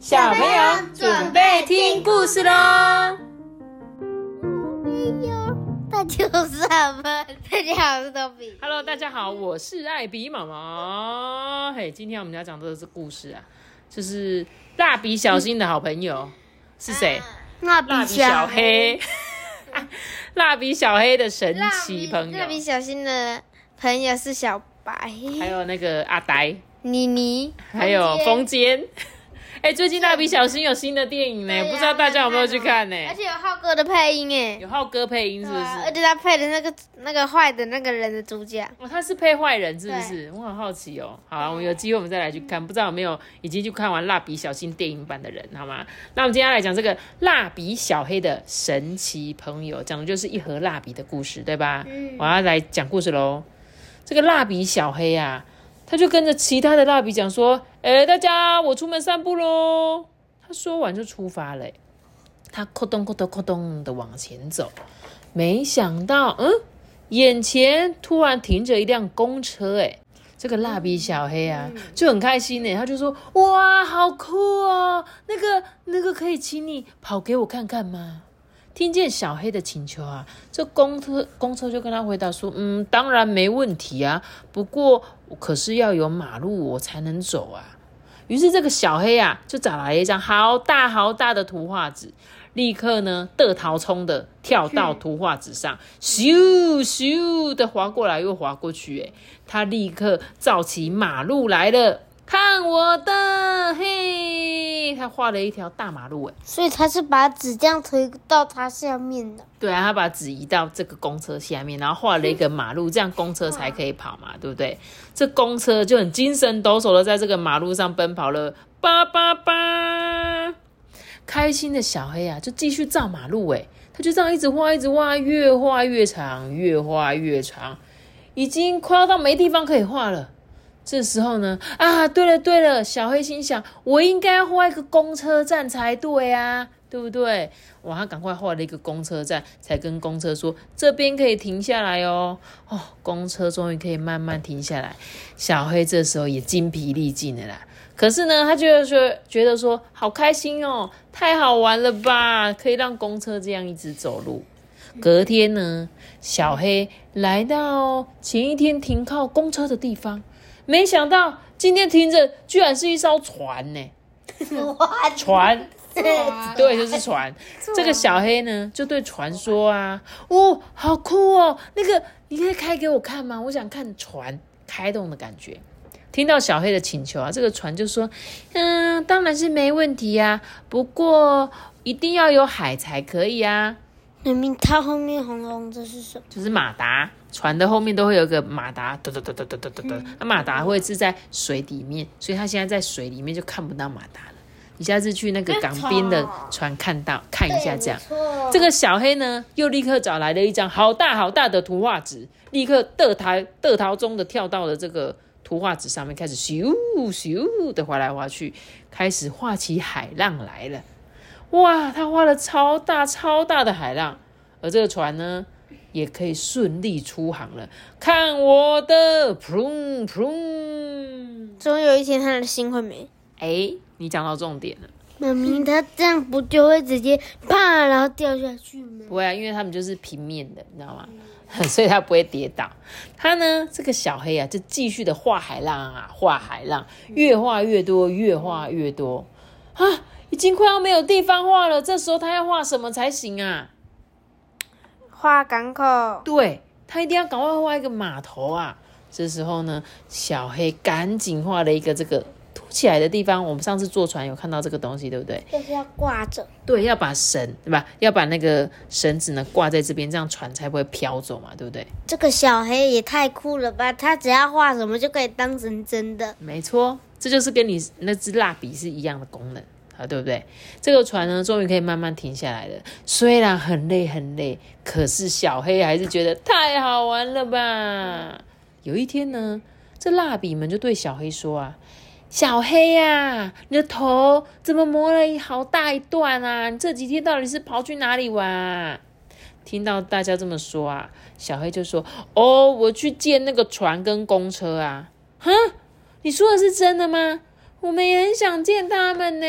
小朋友准备听故事喽！大家好，我是阿们，大家好，我是豆比。Hello，大家好，我是艾比妈妈。嘿，今天我们要讲的是故事啊，就是蜡笔小新的好朋友是谁？蜡蜡笔小黑，蜡笔小黑 的神奇朋友蜡，笔小新的朋友是小白、还有那个阿呆，妮妮，还有风风间。哎，最近蜡笔小新有新的电影呢，姐不知道大家有没有去看呢？而且有浩哥的配音哎，有浩哥配音是不是啊而？且他配的那个那个坏的那个人的主角，哦，他是配坏人是不是？我很好奇哦。好啊，我们有机会我们再来去看，不知道有没有已经去看完蜡笔小新电影版的人，好吗？那我们接下来讲这个蜡笔小黑的神奇朋友，讲的就是一盒蜡笔的故事，对吧？嗯我要来讲故事喽。这个蜡笔小黑啊，他就跟着其他的蜡笔讲说：“哎、大家，我出门散步喽。”他说完就出发了、他咕咚咕咚咕咚的往前走，没想到，嗯，眼前突然停着一辆公车，哎，这个蜡笔小黑啊就很开心呢，他就说：“哇，好酷哦！那个那个可以请你跑给我看看吗？”听见小黑的请求啊，这公车公车就跟他回答说：“嗯，当然没问题啊，不过可是要有马路我才能走啊。”于是这个小黑啊，就找来一张好大好大的图画纸，立刻呢，得逃冲的跳到图画纸上，咻咻的划过来又划过去，哎，他立刻造起马路来了，看我的，嘿，他画了一条大马路，哎，所以他是把纸这样推到他下面的。对啊，他把纸移到这个公车下面，然后画了一个马路，这样公车才可以跑嘛，对不对？这公车就很精神抖擞的在这个马路上奔跑了，叭叭叭！开心的小黑啊，就继续造马路，诶，他就这样一直画，一直画，越画越长，越画越长，已经快要到没地方可以画了。这时候呢，啊，对了对了，小黑心想，我应该画一个公车站才对啊，对不对？哇，他赶快画了一个公车站，才跟公车说这边可以停下来哦。哦，公车终于可以慢慢停下来。小黑这时候也精疲力尽了啦。可是呢，他就说觉得说好开心哦，太好玩了吧，可以让公车这样一直走路。隔天呢，小黑来到前一天停靠公车的地方，没想到今天停着居然是一艘船呢。船，对，就是船。这个小黑呢，就对船说啊：“哦，好酷哦，那个你可以开给我看吗？我想看船开动的感觉。”听到小黑的请求啊，这个船就说：“嗯，当然是没问题呀、不过一定要有海才可以啊。明明它后面红红的是什么？就是马达，船的后面都会有一个马达，嘟嘟嘟嘟嘟嘟嘟嘟。那马达会是在水里面，所以它现在在水里面就看不到马达了。你下次去那个港边的船看到看一下这样。这个小黑呢，又立刻找来了一张好大好大的图画纸，立刻得逃得逃中的跳到了这个图画纸上面，开始咻咻的划来划去，开始画起海浪来了。哇，他画了超大超大的海浪，而这个船呢，也可以顺利出航了。看我的，噗噗！总有一天他的心会没。哎，你讲到重点了。妈咪，他这样不就会直接啪，然后掉下去吗？不会啊，因为他们就是平面的，你知道吗？所以他不会跌倒。他呢，这个小黑啊，就继续的画海浪啊，画海浪，越画越多，越画越多啊，已经快要没有地方画了。这时候他要画什么才行啊？画港口，对他一定要赶快画一个码头啊！这时候呢，小黑赶紧画了一个这个凸起来的地方。我们上次坐船有看到这个东西，对不对？就是要挂着。对，要把绳对吧？要把那个绳子呢挂在这边，这样船才不会飘走嘛，对不对？这个小黑也太酷了吧！他只要画什么就可以当成真的。没错，这就是跟你那支蜡笔是一样的功能啊，对不对？这个船呢，终于可以慢慢停下来了。虽然很累很累，可是小黑还是觉得太好玩了吧。有一天呢，这蜡笔们就对小黑说啊：“小黑呀、你的头怎么磨了好大一段啊？你这几天到底是跑去哪里玩啊？”听到大家这么说啊，小黑就说：“哦，我去借那个船跟公车啊。”哼，你说的是真的吗？我们也很想见他们呢。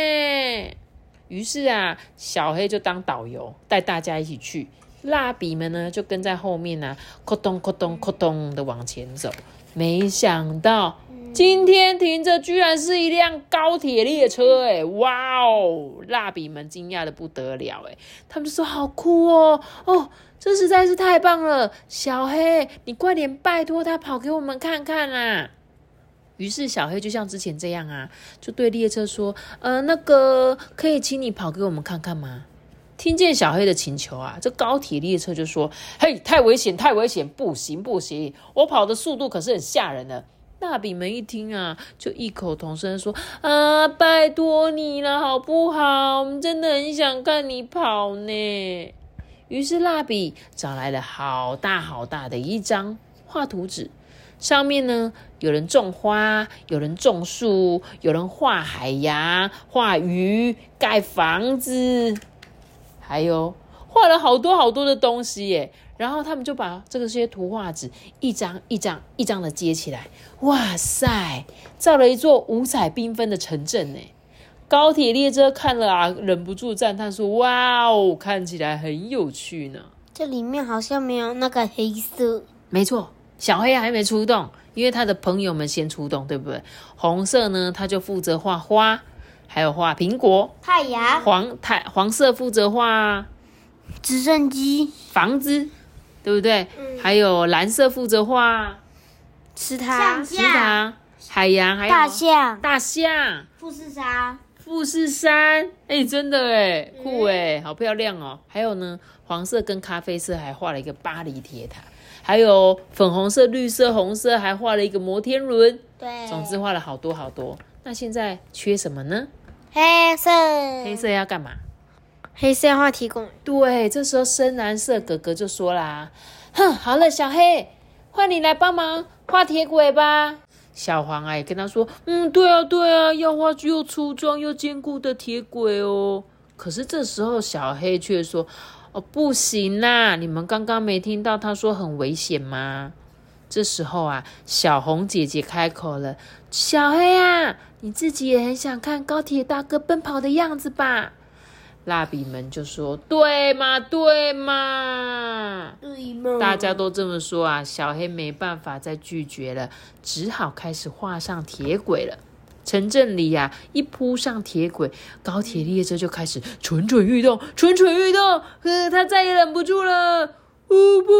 于是啊，小黑就当导游，带大家一起去。蜡笔们呢，就跟在后面呢，咕咚咕咚咕咚的往前走。没想到今天停着居然是一辆高铁列车，哎，哇哦！蜡笔们惊讶的不得了，哎，他们就说好酷哦，哦，这实在是太棒了。小黑，你快点拜托他跑给我们看看啦。于是小黑就像之前这样啊，就对列车说：“呃，那个可以请你跑给我们看看吗？”听见小黑的请求啊，这高铁列车就说：“嘿，太危险，太危险，不行不行，我跑的速度可是很吓人的。”蜡笔们一听啊，就异口同声说：“啊，拜托你了，好不好？我们真的很想看你跑呢。”于是蜡笔找来了好大好大的一张画图纸。上面呢，有人种花，有人种树，有人画海洋、画鱼、盖房子，还有画了好多好多的东西耶。然后他们就把这个些图画纸一张一张一张的接起来，哇塞，造了一座五彩缤纷的城镇呢。高铁列车看了啊，忍不住赞叹说：“哇哦，看起来很有趣呢。”这里面好像没有那个黑色，没错。小黑还没出动，因为他的朋友们先出动，对不对？红色呢，他就负责画花，还有画苹果、太阳。黄太黄色负责画直升机、房子，对不对？还有蓝色负责画池塘、池塘、海洋，还有大象、大象、富士山、富士山。哎，真的哎，酷哎，好漂亮哦！还有呢，黄色跟咖啡色还画了一个巴黎铁塔。还有粉红色、绿色、红色，还画了一个摩天轮。对，总之画了好多好多。那现在缺什么呢？黑色。黑色要干嘛？黑色要画铁轨。对，这时候深蓝色哥哥就说啦：“哼，好了，小黑，换你来帮忙画铁轨吧。”小黄啊也跟他说：“嗯，对啊，对啊，要画又粗壮又坚固的铁轨哦。”可是这时候小黑却说。哦，不行啦！你们刚刚没听到他说很危险吗？这时候啊，小红姐姐开口了：“小黑啊，你自己也很想看高铁大哥奔跑的样子吧？”蜡笔们就说：“对嘛，对嘛，对嘛！”大家都这么说啊，小黑没办法再拒绝了，只好开始画上铁轨了。城镇里呀，一铺上铁轨，高铁列车就开始蠢蠢欲动，蠢蠢欲动。呃，他再也忍不住了，呜呼！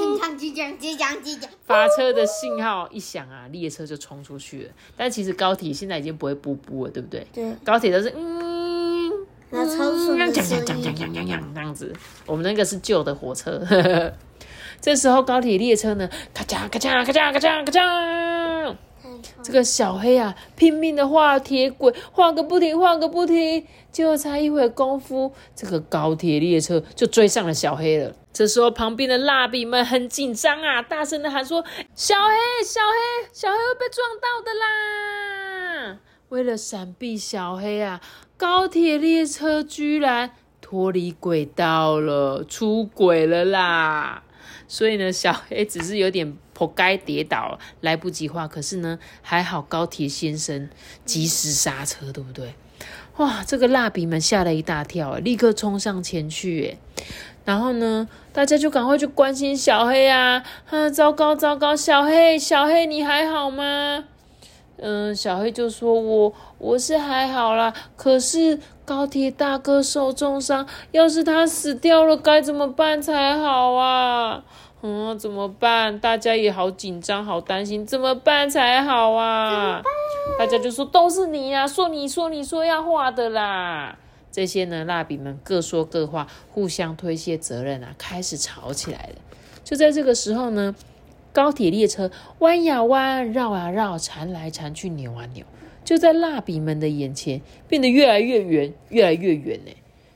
请讲，请讲，请讲，请讲。发车的信号一响啊，列车就冲出去了。但其实高铁现在已经不会噗噗了，对不对？对。高铁都是嗯，那超顺的声音。讲讲讲讲讲讲这样子。我们那个是旧的火车。这时候高铁列车呢，咔嚓咔嚓咔嚓咔嚓咔嚓。这个小黑啊，拼命的画铁轨，画个不停，画个不停。结果才一会功夫，这个高铁列车就追上了小黑了。这时候，旁边的蜡笔们很紧张啊，大声的喊说：“小黑，小黑，小黑会被撞到的啦！”为了闪避小黑啊，高铁列车居然脱离轨道了，出轨了啦！所以呢，小黑只是有点。破该跌倒，来不及画。可是呢，还好高铁先生及时刹车，对不对？哇，这个蜡笔们吓了一大跳，立刻冲上前去。然后呢，大家就赶快去关心小黑啊！啊，糟糕糟糕，小黑小黑，你还好吗？嗯，小黑就说：“我我是还好啦，可是高铁大哥受重伤，要是他死掉了，该怎么办才好啊？”嗯，怎么办？大家也好紧张，好担心，怎么办才好啊？大家就说都是你呀，说你说你说要画的啦。这些呢，蜡笔们各说各话，互相推卸责任啊，开始吵起来了。就在这个时候呢，高铁列车弯呀弯，绕啊绕，缠来缠去，扭啊扭，就在蜡笔们的眼前变得越来越圆，越来越圆呢。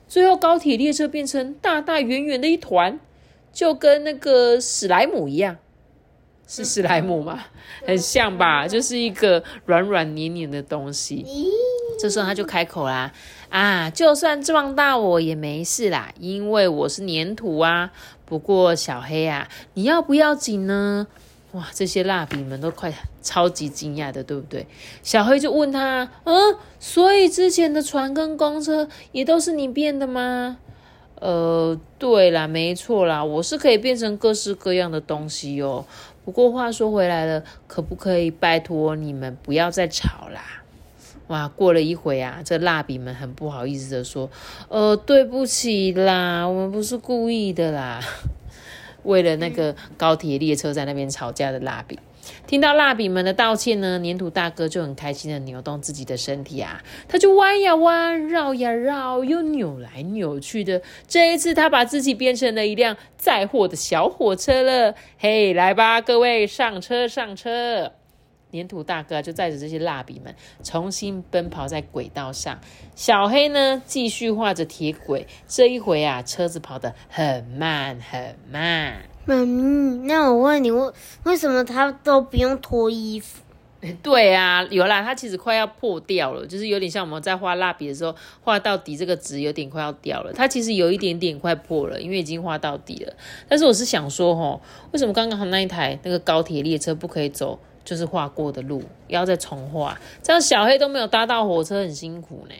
最后，高铁列车变成大大圆圆的一团。就跟那个史莱姆一样，是史莱姆吗？很像吧，就是一个软软黏黏的东西。这时候他就开口啦：“啊，就算撞到我也没事啦，因为我是粘土啊。不过小黑啊，你要不要紧呢？”哇，哇，这些蜡笔们都快超级惊讶的，对不对？小黑就问他，嗯，所以之前的船跟公车也都是你变的吗？呃，对啦，没错啦，我是可以变成各式各样的东西哦。不过话说回来了，可不可以拜托你们不要再吵啦？哇，过了一会啊，这蜡笔们很不好意思的说，呃，对不起啦，我们不是故意的啦。为了那个高铁列车在那边吵架的蜡笔，听到蜡笔们的道歉呢，粘土大哥就很开心的扭动自己的身体啊，他就弯呀弯，绕呀绕，又扭来扭去的。这一次，他把自己变成了一辆载货的小火车了。嘿，来吧，各位上车上车！粘土大哥就载着这些蜡笔们重新奔跑在轨道上，小黑呢继续画着铁轨。这一回啊，车子跑得很慢很慢。妈咪，那我问你，为为什么他都不用脱衣服？对啊，有啦，它其实快要破掉了，就是有点像我们在画蜡笔的时候，画到底这个纸有点快要掉了。它其实有一点点快破了，因为已经画到底了。但是我是想说，吼，为什么刚刚好那一台那个高铁列车不可以走？就是画过的路，要再重画，这样小黑都没有搭到火车，很辛苦呢，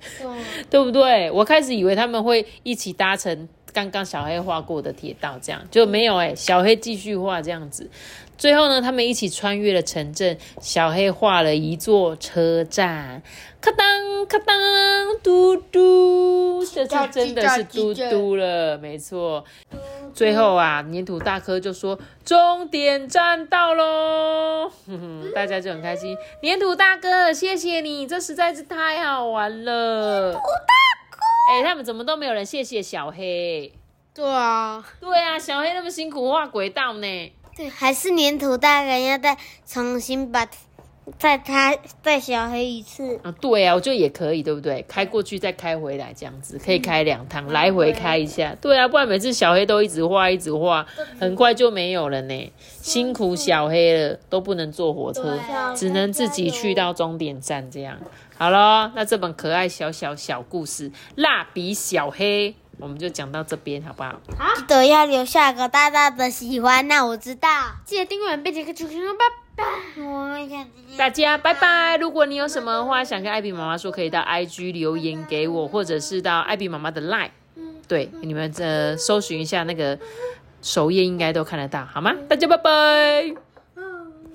对不对？我开始以为他们会一起搭乘刚刚小黑画过的铁道，这样就没有哎，小黑继续画这样子。最后呢，他们一起穿越了城镇，小黑画了一座车站，咔当咔当，嘟嘟，这次真的是嘟嘟了，没错。最后啊，粘土大哥就说：“终点站到喽！” 大家就很开心。粘土大哥，谢谢你，这实在是太好玩了。哥，哎，他们怎么都没有人谢谢小黑？对啊，对啊，小黑那么辛苦画轨道呢。对，还是粘土大人要再重新把再他再小黑一次啊？对啊，我觉得也可以，对不对？开过去再开回来，这样子可以开两趟，来回开一下。对啊，不然每次小黑都一直画一直画，很快就没有了呢。辛苦小黑了，都不能坐火车，只能自己去到终点站。这样好了，那这本可爱小小小故事《蜡笔小黑》。我们就讲到这边，好不好？好，记得要留下个大大的喜欢。那我知道，记得订阅、并且开启小拜拜。大家拜拜！如果你有什么话想跟艾比妈妈说，可以到 IG 留言给我，或者是到艾比妈妈的 Line。对，你们呃搜寻一下那个首页，应该都看得到，好吗？大家拜拜。